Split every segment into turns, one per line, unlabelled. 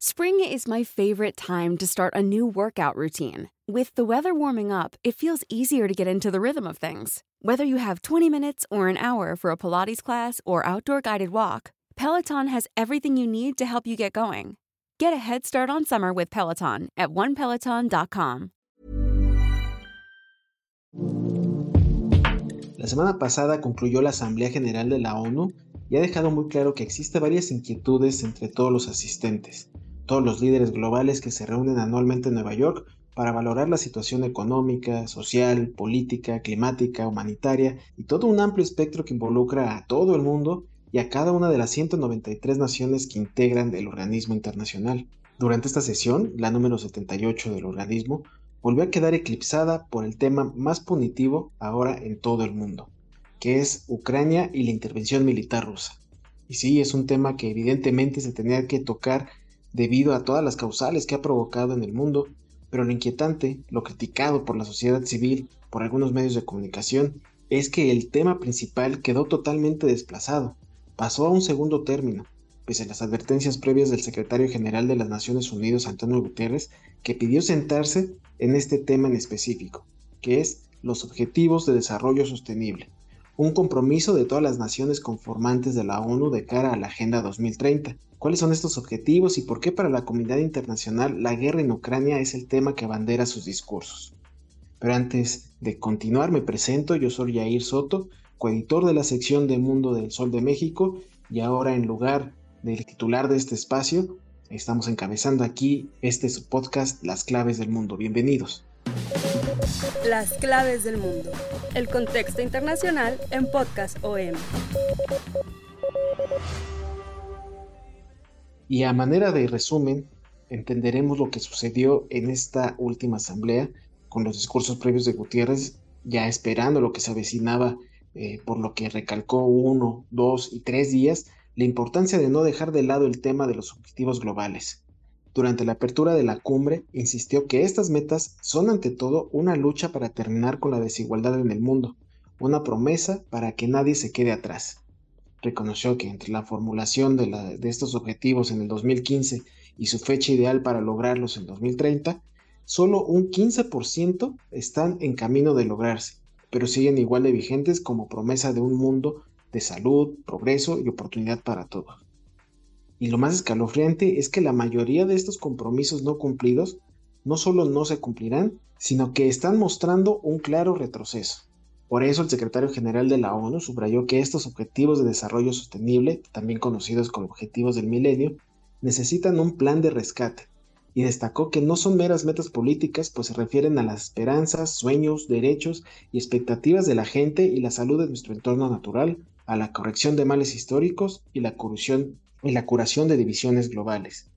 Spring is my favorite time to start a new workout routine. With the weather warming up, it feels easier to get into the rhythm of things. Whether you have 20 minutes or an hour for a Pilates class or outdoor guided walk, Peloton has everything you need to help you get going. Get a head start on summer with Peloton at onepeloton.com.
La semana pasada concluyó la Asamblea General de la ONU y ha dejado muy claro que existe varias inquietudes entre todos los asistentes. Todos los líderes globales que se reúnen anualmente en Nueva York para valorar la situación económica, social, política, climática, humanitaria y todo un amplio espectro que involucra a todo el mundo y a cada una de las 193 naciones que integran el organismo internacional. Durante esta sesión, la número 78 del organismo, volvió a quedar eclipsada por el tema más punitivo ahora en todo el mundo, que es Ucrania y la intervención militar rusa. Y sí, es un tema que evidentemente se tenía que tocar debido a todas las causales que ha provocado en el mundo, pero lo inquietante, lo criticado por la sociedad civil, por algunos medios de comunicación, es que el tema principal quedó totalmente desplazado, pasó a un segundo término, pese a las advertencias previas del secretario general de las Naciones Unidas, Antonio Guterres, que pidió sentarse en este tema en específico, que es los Objetivos de Desarrollo Sostenible, un compromiso de todas las naciones conformantes de la ONU de cara a la Agenda 2030. ¿Cuáles son estos objetivos y por qué para la comunidad internacional la guerra en Ucrania es el tema que abandera sus discursos? Pero antes de continuar me presento, yo soy Yair Soto, coeditor de la sección de Mundo del Sol de México y ahora en lugar del titular de este espacio, estamos encabezando aquí este podcast Las Claves del Mundo. Bienvenidos.
Las claves del mundo. El contexto internacional en Podcast OM.
Y a manera de resumen, entenderemos lo que sucedió en esta última asamblea con los discursos previos de Gutiérrez, ya esperando lo que se avecinaba, eh, por lo que recalcó uno, dos y tres días, la importancia de no dejar de lado el tema de los objetivos globales durante la apertura de la cumbre, insistió que estas metas son ante todo una lucha para terminar con la desigualdad en el mundo, una promesa para que nadie se quede atrás. Reconoció que entre la formulación de, estos objetivos en el 2015 y su fecha ideal para lograrlos en 2030, solo un 15% están en camino de lograrse, pero siguen igual de vigentes como promesa de un mundo de salud, progreso y oportunidad para todos. Y lo más escalofriante es que la mayoría de estos compromisos no cumplidos no solo no se cumplirán, sino que están mostrando un claro retroceso. Por eso el secretario general de la ONU subrayó que estos objetivos de desarrollo sostenible, también conocidos como objetivos del milenio, necesitan un plan de rescate, y destacó que no son meras metas políticas, pues se refieren a las esperanzas, sueños, derechos y expectativas de la gente y la salud de nuestro entorno natural, a la corrección de males históricos y la curación de divisiones globales.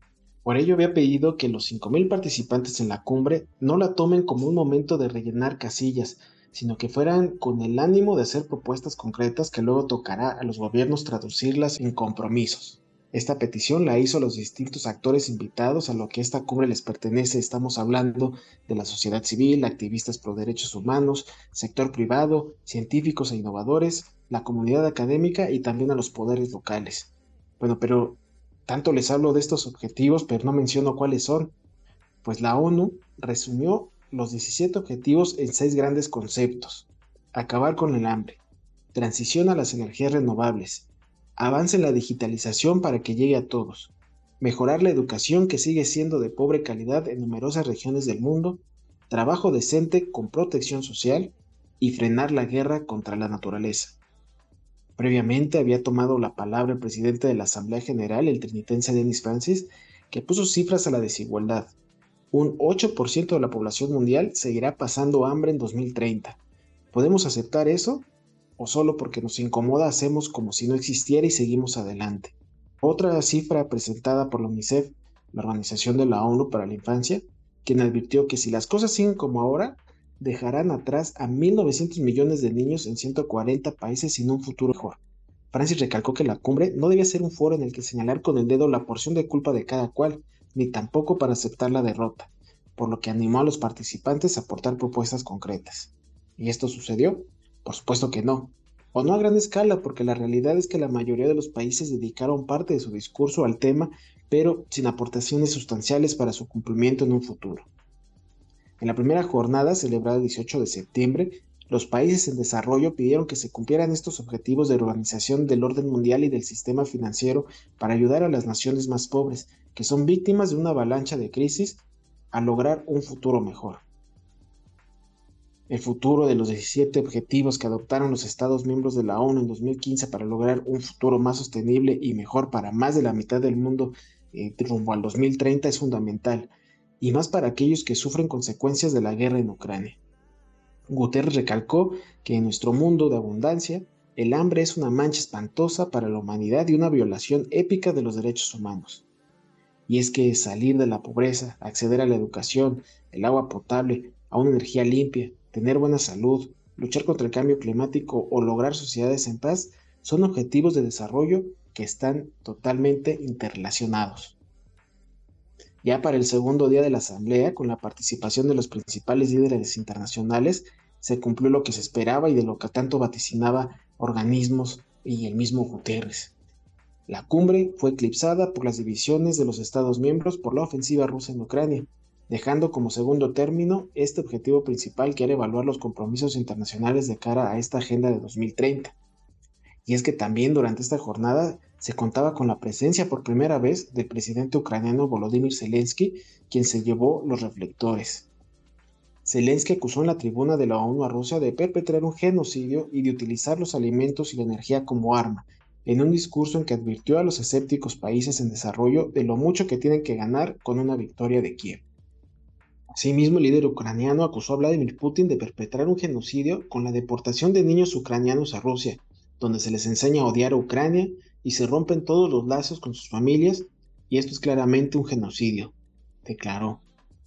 Por ello había pedido que los 5.000 participantes en la cumbre no la tomen como un momento de rellenar casillas, sino que fueran con el ánimo de hacer propuestas concretas que luego tocará a los gobiernos traducirlas en compromisos. Esta petición la hizo los distintos actores invitados a lo que esta cumbre les pertenece. Estamos hablando de la sociedad civil, activistas pro derechos humanos, sector privado, científicos e innovadores, la comunidad académica y también a los poderes locales. Bueno, pero tanto les hablo de estos objetivos, pero no menciono cuáles son. Pues la ONU resumió los 17 objetivos en seis grandes conceptos. Acabar con el hambre, transición a las energías renovables, avance en la digitalización para que llegue a todos, mejorar la educación que sigue siendo de pobre calidad en numerosas regiones del mundo, trabajo decente con protección social y frenar la guerra contra la naturaleza. Previamente había tomado la palabra el presidente de la Asamblea General, el trinitense Denis Francis, que puso cifras a la desigualdad. Un 8% de la población mundial seguirá pasando hambre en 2030. ¿Podemos aceptar eso? ¿O solo porque nos incomoda hacemos como si no existiera y seguimos adelante? Otra cifra presentada por la UNICEF, la Organización de la ONU para la Infancia, quien advirtió que si las cosas siguen como ahora, dejarán atrás a 1.900 millones de niños en 140 países sin un futuro mejor. Francis recalcó que la cumbre no debía ser un foro en el que señalar con el dedo la porción de culpa de cada cual, ni tampoco para aceptar la derrota, por lo que animó a los participantes a aportar propuestas concretas. ¿Y esto sucedió? Por supuesto que no. O no a gran escala, porque la realidad es que la mayoría de los países dedicaron parte de su discurso al tema pero sin aportaciones sustanciales para su cumplimiento en un futuro. En la primera jornada, celebrada el 18 de septiembre, los países en desarrollo pidieron que se cumplieran estos objetivos de organización del orden mundial y del sistema financiero para ayudar a las naciones más pobres, que son víctimas de una avalancha de crisis, a lograr un futuro mejor. El futuro de los 17 objetivos que adoptaron los Estados miembros de la ONU en 2015 para lograr un futuro más sostenible y mejor para más de la mitad del mundo eh, rumbo al 2030 es fundamental, y más para aquellos que sufren consecuencias de la guerra en Ucrania. Guterres recalcó que en nuestro mundo de abundancia, el hambre es una mancha espantosa para la humanidad y una violación épica de los derechos humanos. Y es que salir de la pobreza, acceder a la educación, el agua potable, a una energía limpia, tener buena salud, luchar contra el cambio climático o lograr sociedades en paz son objetivos de desarrollo que están totalmente interrelacionados. Ya para el segundo día de la Asamblea, con la participación de los principales líderes internacionales, se cumplió lo que se esperaba y de lo que tanto vaticinaba organismos y el mismo Guterres. La cumbre fue eclipsada por las divisiones de los Estados miembros por la ofensiva rusa en Ucrania, dejando como segundo término este objetivo principal que era evaluar los compromisos internacionales de cara a esta agenda de 2030. Y es que también durante esta jornada se contaba con la presencia por primera vez del presidente ucraniano Volodymyr Zelensky, quien se llevó los reflectores. Zelensky acusó en la tribuna de la ONU a Rusia de perpetrar un genocidio y de utilizar los alimentos y la energía como arma, en un discurso en que advirtió a los escépticos países en desarrollo de lo mucho que tienen que ganar con una victoria de Kiev. Asimismo, el líder ucraniano acusó a Vladimir Putin de perpetrar un genocidio con la deportación de niños ucranianos a Rusia, donde se les enseña a odiar a Ucrania y se rompen todos los lazos con sus familias, y esto es claramente un genocidio, declaró.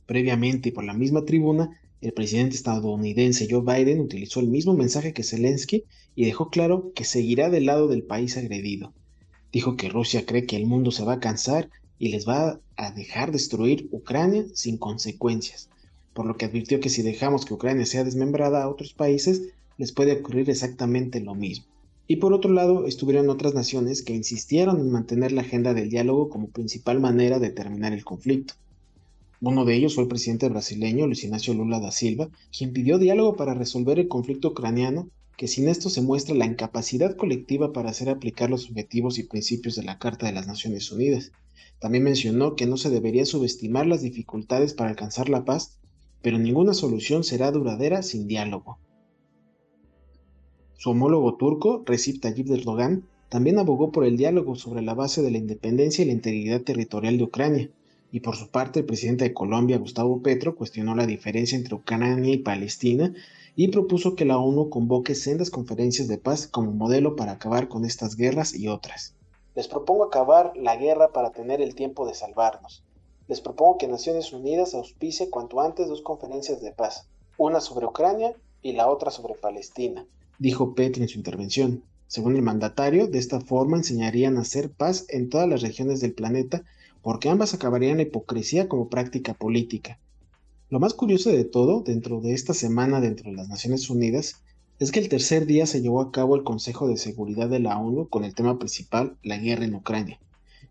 Previamente por la misma tribuna, el presidente estadounidense Joe Biden utilizó el mismo mensaje que Zelensky y dejó claro que seguirá del lado del país agredido. Dijo que Rusia cree que el mundo se va a cansar y les va a dejar destruir Ucrania sin consecuencias, por lo que advirtió que si dejamos que Ucrania sea desmembrada a otros países, les puede ocurrir exactamente lo mismo. Y por otro lado, estuvieron otras naciones que insistieron en mantener la agenda del diálogo como principal manera de terminar el conflicto. Uno de ellos fue el presidente brasileño Luis Ignacio Lula da Silva, quien pidió diálogo para resolver el conflicto ucraniano, que sin esto se muestra la incapacidad colectiva para hacer aplicar los objetivos y principios de la Carta de las Naciones Unidas. También mencionó que no se debería subestimar las dificultades para alcanzar la paz, pero ninguna solución será duradera sin diálogo. Su homólogo turco, Recep Tayyip Erdogan, también abogó por el diálogo sobre la base de la independencia y la integridad territorial de Ucrania, y por su parte el presidente de Colombia, Gustavo Petro, cuestionó la diferencia entre Ucrania y Palestina y propuso que la ONU convoque sendas conferencias de paz como modelo para acabar con estas guerras y otras. Les propongo acabar la guerra para tener el tiempo de salvarnos. Les propongo que Naciones Unidas auspice cuanto antes dos conferencias de paz, una sobre Ucrania y la otra sobre Palestina, dijo Petro en su intervención. Según el mandatario, de esta forma enseñarían a hacer paz en todas las regiones del planeta porque ambas acabarían la hipocresía como práctica política. Lo más curioso de todo, dentro de esta semana dentro de las Naciones Unidas, es que el tercer día se llevó a cabo el Consejo de Seguridad de la ONU con el tema principal, la guerra en Ucrania.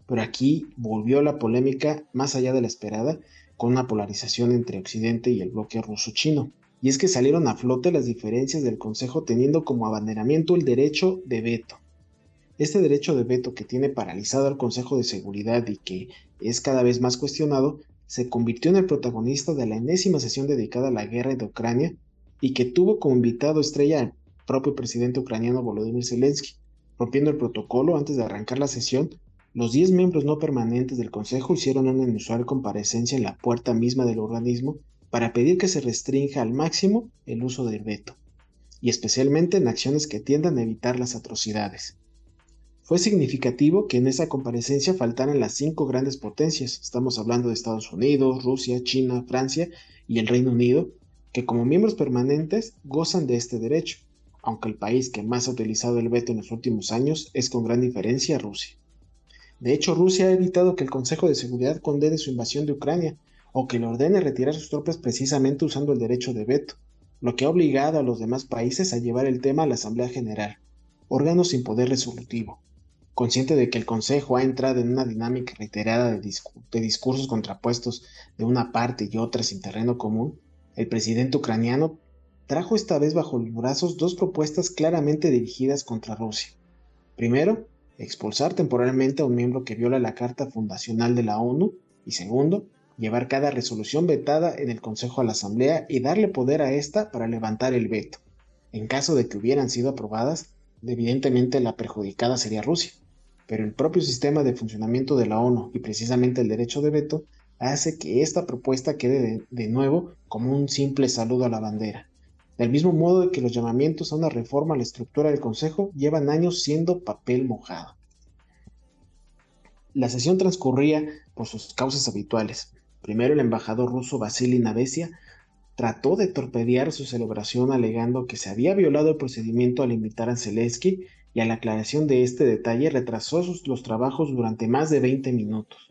Pero aquí volvió la polémica más allá de la esperada, con una polarización entre Occidente y el bloque ruso-chino. Y es que salieron a flote las diferencias del Consejo teniendo como abanderamiento el derecho de veto. Este derecho de veto que tiene paralizado al Consejo de Seguridad y que es cada vez más cuestionado, se convirtió en el protagonista de la enésima sesión dedicada a la guerra de Ucrania y que tuvo como invitado estrella al propio presidente ucraniano Volodymyr Zelensky. Rompiendo el protocolo antes de arrancar la sesión, los 10 miembros no permanentes del Consejo hicieron una inusual comparecencia en la puerta misma del organismo para pedir que se restrinja al máximo el uso del veto, y especialmente en acciones que tiendan a evitar las atrocidades. Fue significativo que en esa comparecencia faltaran las cinco grandes potencias, estamos hablando de Estados Unidos, Rusia, China, Francia y el Reino Unido, que como miembros permanentes gozan de este derecho, aunque el país que más ha utilizado el veto en los últimos años es con gran diferencia Rusia. De hecho, Rusia ha evitado que el Consejo de Seguridad condene su invasión de Ucrania o que le ordene retirar sus tropas precisamente usando el derecho de veto, lo que ha obligado a los demás países a llevar el tema a la Asamblea General, órgano sin poder resolutivo. Consciente de que el Consejo ha entrado en una dinámica reiterada de, discursos contrapuestos de una parte y otra sin terreno común, el presidente ucraniano trajo esta vez bajo los brazos dos propuestas claramente dirigidas contra Rusia. Primero, expulsar temporalmente a un miembro que viola la Carta Fundacional de la ONU y segundo, llevar cada resolución vetada en el Consejo a la Asamblea y darle poder a ésta para levantar el veto. En caso de que hubieran sido aprobadas, evidentemente la perjudicada sería Rusia, pero el propio sistema de funcionamiento de la ONU y precisamente el derecho de veto hace que esta propuesta quede de, nuevo como un simple saludo a la bandera, del mismo modo que los llamamientos a una reforma a la estructura del Consejo llevan años siendo papel mojado. La sesión transcurría por sus causas habituales. Primero el embajador ruso Vasily Navesia trató de torpedear su celebración alegando que se había violado el procedimiento al invitar a Zelensky y a la aclaración de este detalle retrasó sus, los trabajos durante más de 20 minutos.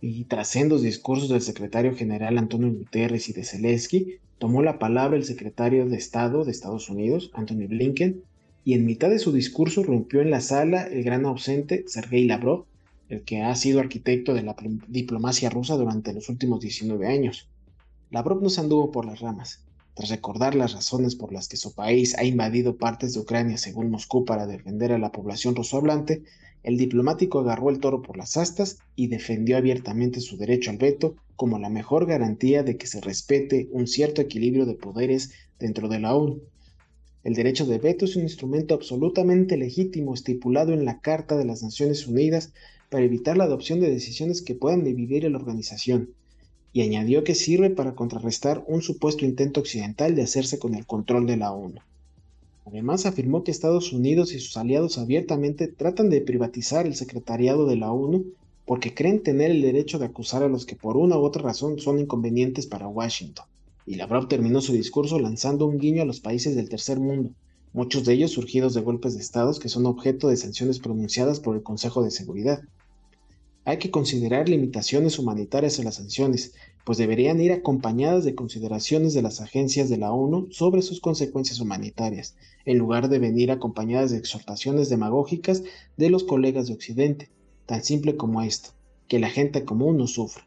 Y tras sendos discursos del secretario general Antonio Guterres y de Zelensky, tomó la palabra el secretario de Estado de Estados Unidos, Anthony Blinken, y en mitad de su discurso rompió en la sala el gran ausente Sergei Lavrov, el que ha sido arquitecto de la diplomacia rusa durante los últimos 19 años. Lavrov no anduvo por las ramas. Tras recordar las razones por las que su país ha invadido partes de Ucrania según Moscú para defender a la población rusohablante, el diplomático agarró el toro por las astas y defendió abiertamente su derecho al veto como la mejor garantía de que se respete un cierto equilibrio de poderes dentro de la ONU. El derecho de veto es un instrumento absolutamente legítimo estipulado en la Carta de las Naciones Unidas para evitar la adopción de decisiones que puedan dividir a la organización, y añadió que sirve para contrarrestar un supuesto intento occidental de hacerse con el control de la ONU. Además, afirmó que Estados Unidos y sus aliados abiertamente tratan de privatizar el secretariado de la ONU porque creen tener el derecho de acusar a los que por una u otra razón son inconvenientes para Washington. Y Lavrov terminó su discurso lanzando un guiño a los países del tercer mundo, muchos de ellos surgidos de golpes de estados que son objeto de sanciones pronunciadas por el Consejo de Seguridad. Hay que considerar limitaciones humanitarias a las sanciones, pues deberían ir acompañadas de consideraciones de las agencias de la ONU sobre sus consecuencias humanitarias, en lugar de venir acompañadas de exhortaciones demagógicas de los colegas de Occidente, tan simple como esto, que la gente común no sufra.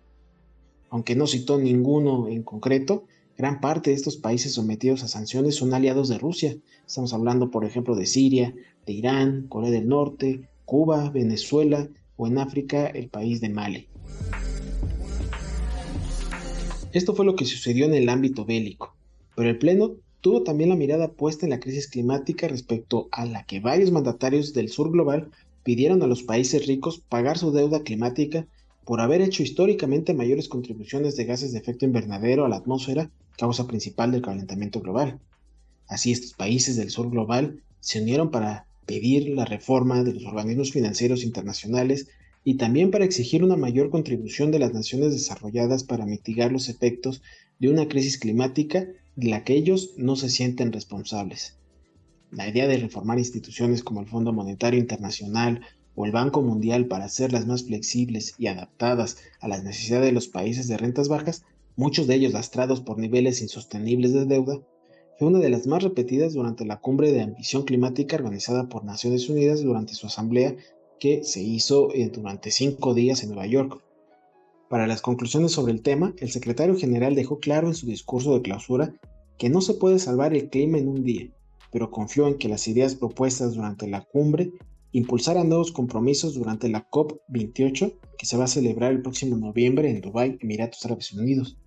Aunque no citó ninguno en concreto, gran parte de estos países sometidos a sanciones son aliados de Rusia. Estamos hablando, por ejemplo, de Siria, de Irán, Corea del Norte, Cuba, Venezuela, o en África el país de Mali. Esto fue lo que sucedió en el ámbito bélico, pero el Pleno tuvo también la mirada puesta en la crisis climática respecto a la que varios mandatarios del sur global pidieron a los países ricos pagar su deuda climática por haber hecho históricamente mayores contribuciones de gases de efecto invernadero a la atmósfera, causa principal del calentamiento global. Así estos países del sur global se unieron para pedir la reforma de los organismos financieros internacionales y también para exigir una mayor contribución de las naciones desarrolladas para mitigar los efectos de una crisis climática de la que ellos no se sienten responsables. La idea de reformar instituciones como el Fondo Monetario Internacional o el Banco Mundial para hacerlas más flexibles y adaptadas a las necesidades de los países de rentas bajas, muchos de ellos lastrados por niveles insostenibles de deuda, fue una de las más repetidas durante la cumbre de ambición climática organizada por Naciones Unidas durante su asamblea que se hizo eh, durante cinco días en Nueva York. Para las conclusiones sobre el tema, el secretario general dejó claro en su discurso de clausura que no se puede salvar el clima en un día, pero confió en que las ideas propuestas durante la cumbre impulsaran nuevos compromisos durante la COP28 que se va a celebrar el próximo noviembre en Dubái, Emiratos Árabes Unidos.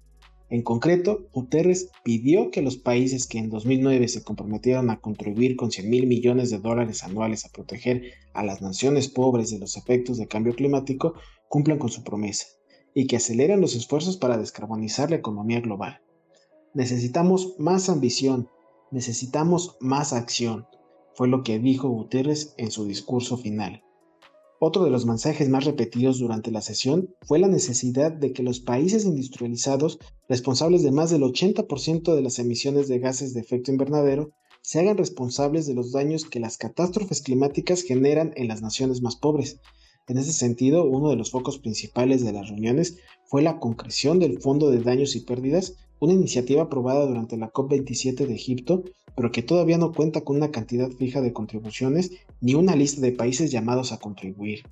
En concreto, Guterres pidió que los países que en 2009 se comprometieron a contribuir con 100 mil millones de dólares anuales a proteger a las naciones pobres de los efectos del cambio climático cumplan con su promesa y que aceleren los esfuerzos para descarbonizar la economía global. Necesitamos más ambición, necesitamos más acción, fue lo que dijo Guterres en su discurso final. Otro de los mensajes más repetidos durante la sesión fue la necesidad de que los países industrializados, responsables de más del 80% de las emisiones de gases de efecto invernadero, se hagan responsables de los daños que las catástrofes climáticas generan en las naciones más pobres. En ese sentido, uno de los focos principales de las reuniones fue la concreción del Fondo de Daños y Pérdidas una iniciativa aprobada durante la COP27 de Egipto, pero que todavía no cuenta con una cantidad fija de contribuciones ni una lista de países llamados a contribuir.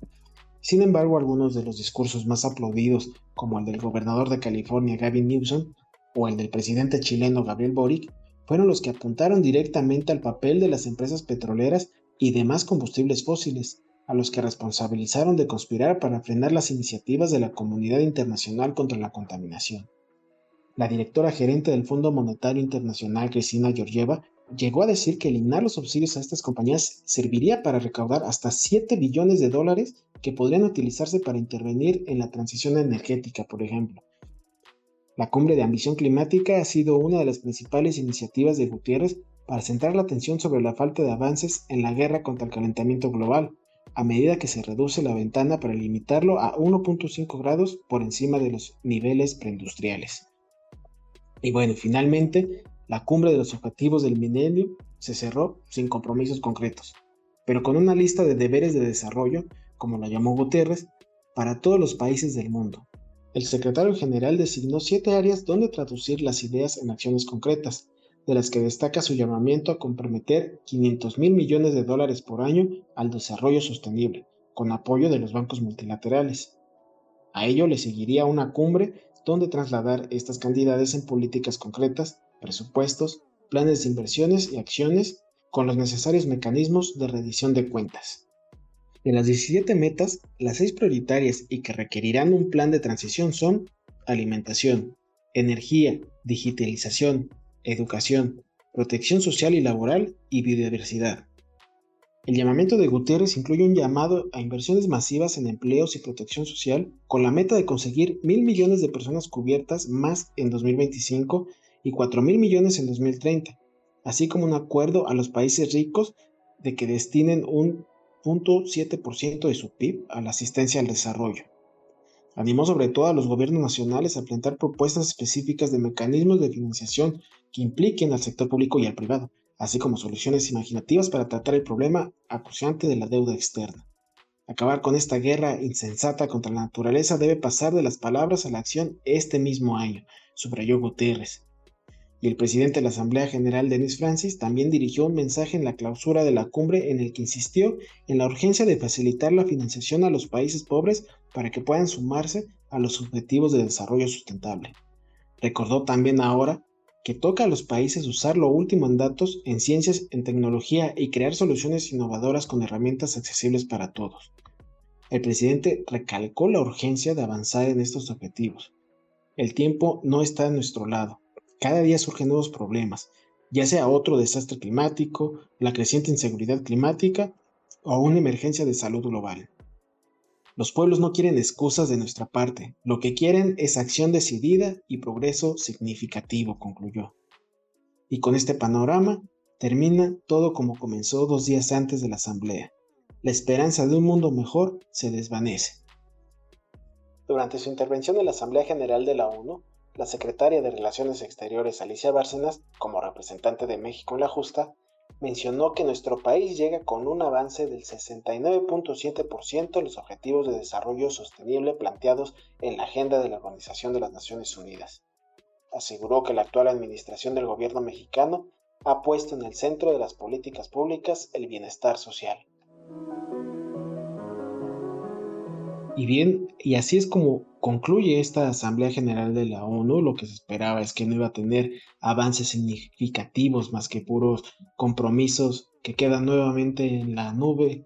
Sin embargo, algunos de los discursos más aplaudidos, como el del gobernador de California Gavin Newsom o el del presidente chileno Gabriel Boric, fueron los que apuntaron directamente al papel de las empresas petroleras y demás combustibles fósiles, a los que responsabilizaron de conspirar para frenar las iniciativas de la comunidad internacional contra la contaminación. La directora gerente del Fondo Monetario Internacional, Cristina Georgieva, llegó a decir que eliminar los subsidios a estas compañías serviría para recaudar hasta 7 billones de dólares que podrían utilizarse para intervenir en la transición energética, por ejemplo. La cumbre de ambición climática ha sido una de las principales iniciativas de Gutiérrez para centrar la atención sobre la falta de avances en la guerra contra el calentamiento global, a medida que se reduce la ventana para limitarlo a 1.5 grados por encima de los niveles preindustriales. Y bueno, finalmente, la cumbre de los objetivos del milenio se cerró sin compromisos concretos, pero con una lista de deberes de desarrollo, como lo llamó Guterres, para todos los países del mundo. El secretario general designó siete áreas donde traducir las ideas en acciones concretas, de las que destaca su llamamiento a comprometer 500 mil millones de dólares por año al desarrollo sostenible, con apoyo de los bancos multilaterales. A ello le seguiría una cumbre donde trasladar estas cantidades en políticas concretas, presupuestos, planes de inversiones y acciones con los necesarios mecanismos de rendición de cuentas. De las 17 metas, las 6 prioritarias y que requerirán un plan de transición son alimentación, energía, digitalización, educación, protección social y laboral y biodiversidad. El llamamiento de Guterres incluye un llamado a inversiones masivas en empleos y protección social con la meta de conseguir mil millones de personas cubiertas más en 2025 y 4 mil millones en 2030, así como un acuerdo a los países ricos de que destinen un 0.7% de su PIB a la asistencia al desarrollo. Animó sobre todo a los gobiernos nacionales a plantear propuestas específicas de mecanismos de financiación que impliquen al sector público y al privado, así como soluciones imaginativas para tratar el problema acuciante de la deuda externa. Acabar con esta guerra insensata contra la naturaleza debe pasar de las palabras a la acción este mismo año, subrayó Guterres. Y el presidente de la Asamblea General, Denis Francis, también dirigió un mensaje en la clausura de la cumbre en el que insistió en la urgencia de facilitar la financiación a los países pobres para que puedan sumarse a los objetivos de desarrollo sustentable. Recordó también ahora que toca a los países usar lo último en datos, en ciencias, en tecnología y crear soluciones innovadoras con herramientas accesibles para todos. El presidente recalcó la urgencia de avanzar en estos objetivos. El tiempo no está a nuestro lado. Cada día surgen nuevos problemas, ya sea otro desastre climático, la creciente inseguridad climática o una emergencia de salud global. Los pueblos no quieren excusas de nuestra parte, lo que quieren es acción decidida y progreso significativo, concluyó. Y con este panorama termina todo como comenzó dos días antes de la asamblea. La esperanza de un mundo mejor se desvanece. Durante su intervención en la Asamblea General de la ONU, la secretaria de Relaciones Exteriores Alicia Bárcenas, como representante de México en la justa, mencionó que nuestro país llega con un avance del 69.7% en los objetivos de desarrollo sostenible planteados en la agenda de la Organización de las Naciones Unidas. Aseguró que la actual administración del gobierno mexicano ha puesto en el centro de las políticas públicas el bienestar social. Y bien, y así es como concluye esta Asamblea General de la ONU. Lo que se esperaba es que no iba a tener avances significativos más que puros compromisos que quedan nuevamente en la nube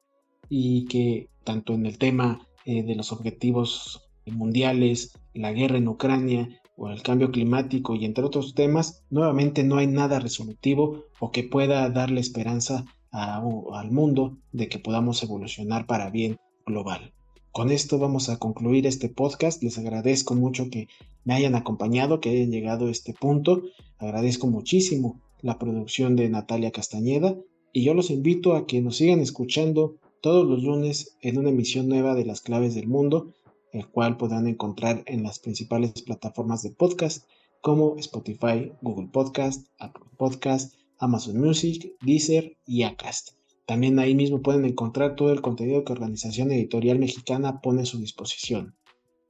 y que tanto en el tema eh, de los objetivos mundiales, la guerra en Ucrania o el cambio climático y entre otros temas, nuevamente no hay nada resolutivo o que pueda darle esperanza al mundo de que podamos evolucionar para bien global. Con esto vamos a concluir este podcast. Les agradezco mucho que me hayan acompañado, que hayan llegado a este punto. Agradezco muchísimo la producción de Natalia Castañeda y yo los invito a que nos sigan escuchando todos los lunes en una emisión nueva de Las Claves del Mundo, el cual podrán encontrar en las principales plataformas de podcast como Spotify, Google Podcast, Apple Podcast, Amazon Music, Deezer y Acast. También ahí mismo pueden encontrar todo el contenido que Organización Editorial Mexicana pone a su disposición.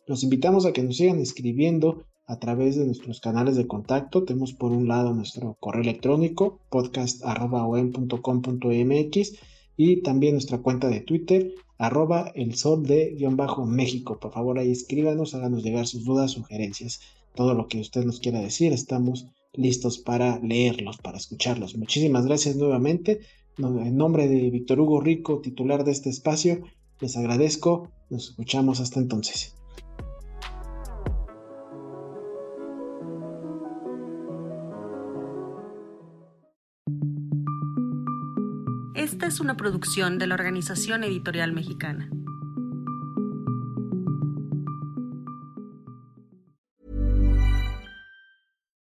Los invitamos a que nos sigan escribiendo a través de nuestros canales de contacto. Tenemos por un lado nuestro correo electrónico podcast.com.mx y también nuestra cuenta de Twitter arroba el sol de guion bajo México. Por favor ahí escríbanos, háganos llegar sus dudas, sugerencias, todo lo que usted nos quiera decir. Estamos listos para leerlos, para escucharlos. Muchísimas gracias nuevamente. En nombre de Víctor Hugo Rico, titular de este espacio, les agradezco. Nos escuchamos hasta entonces.
Esta es una producción de la Organización Editorial Mexicana.